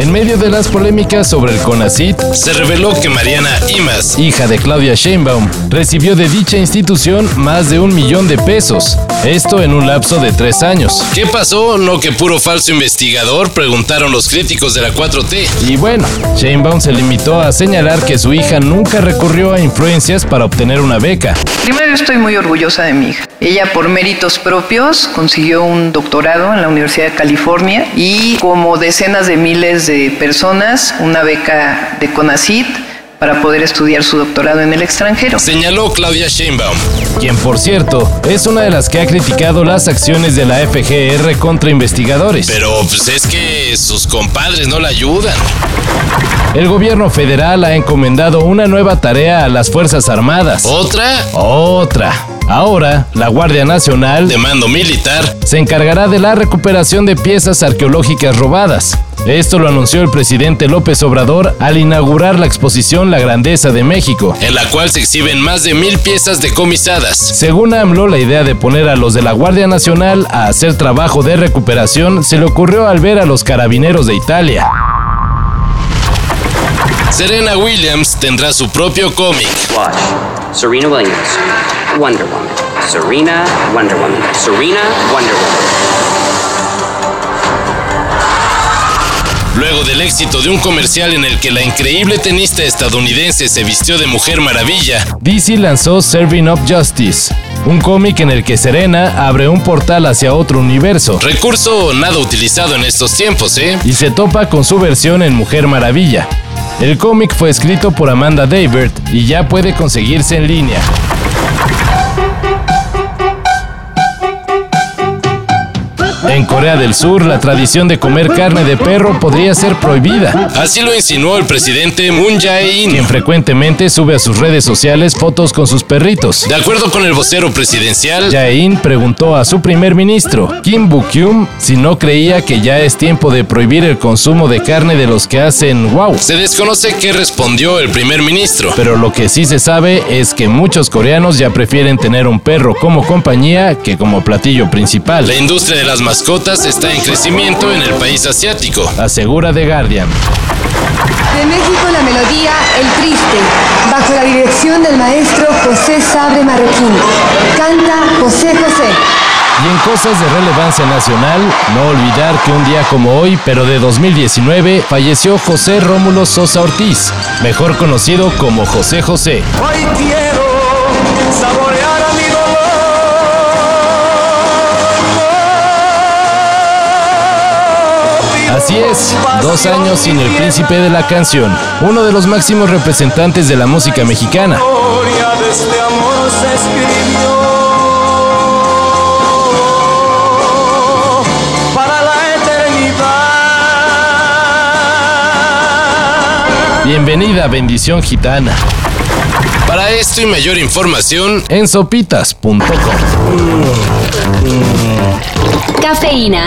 En medio de las polémicas sobre el CONACIT, se reveló que Mariana Imas, hija de Claudia Sheinbaum, recibió de dicha institución más de un millón de pesos. Esto en un lapso de tres años. ¿Qué pasó? ¿No que puro falso investigador? Preguntaron los críticos de la 4T. Y bueno, Sheinbaum se limitó a señalar que su hija nunca recurrió a influencias para obtener una beca. Primero yo estoy muy orgullosa de mi hija. Ella por méritos propios consiguió un doctorado en la Universidad de California y como decenas de miles de personas una beca de CONACIT para poder estudiar su doctorado en el extranjero. Señaló Claudia Sheinbaum, quien por cierto es una de las que ha criticado las acciones de la FGR contra investigadores. Pero pues es que sus compadres no la ayudan. El gobierno federal ha encomendado una nueva tarea a las Fuerzas Armadas. ¿Otra? Otra. Ahora, la Guardia Nacional, de mando militar, se encargará de la recuperación de piezas arqueológicas robadas. Esto lo anunció el presidente López Obrador al inaugurar la exposición La Grandeza de México, en la cual se exhiben más de mil piezas decomisadas. Según AMLO, la idea de poner a los de la Guardia Nacional a hacer trabajo de recuperación se le ocurrió al ver a los carabineros de Italia. Serena Williams tendrá su propio cómic. Serena Williams. Wonder Woman. Serena, Wonder Woman. Serena, Wonder Woman. Luego del éxito de un comercial en el que la increíble tenista estadounidense se vistió de mujer maravilla, DC lanzó Serving Up Justice, un cómic en el que Serena abre un portal hacia otro universo. Recurso nada utilizado en estos tiempos, ¿eh? Y se topa con su versión en Mujer Maravilla. El cómic fue escrito por Amanda David y ya puede conseguirse en línea. Corea del Sur, la tradición de comer carne de perro podría ser prohibida. Así lo insinuó el presidente Moon Jae-in, quien frecuentemente sube a sus redes sociales fotos con sus perritos. De acuerdo con el vocero presidencial, Jae-in preguntó a su primer ministro, Kim Bu-kyum, si no creía que ya es tiempo de prohibir el consumo de carne de los que hacen wow. Se desconoce qué respondió el primer ministro, pero lo que sí se sabe es que muchos coreanos ya prefieren tener un perro como compañía que como platillo principal. La industria de las mascotas está en crecimiento en el país asiático, asegura The Guardian. De México la melodía El Triste, bajo la dirección del maestro José Sabre Marroquín. Canta José José. Y en cosas de relevancia nacional, no olvidar que un día como hoy, pero de 2019, falleció José Rómulo Sosa Ortiz, mejor conocido como José José. Así es, dos años sin el príncipe de la canción, uno de los máximos representantes de la música mexicana. Este para la eternidad. Bienvenida, bendición gitana. Para esto y mayor información en sopitas.com. Cafeína.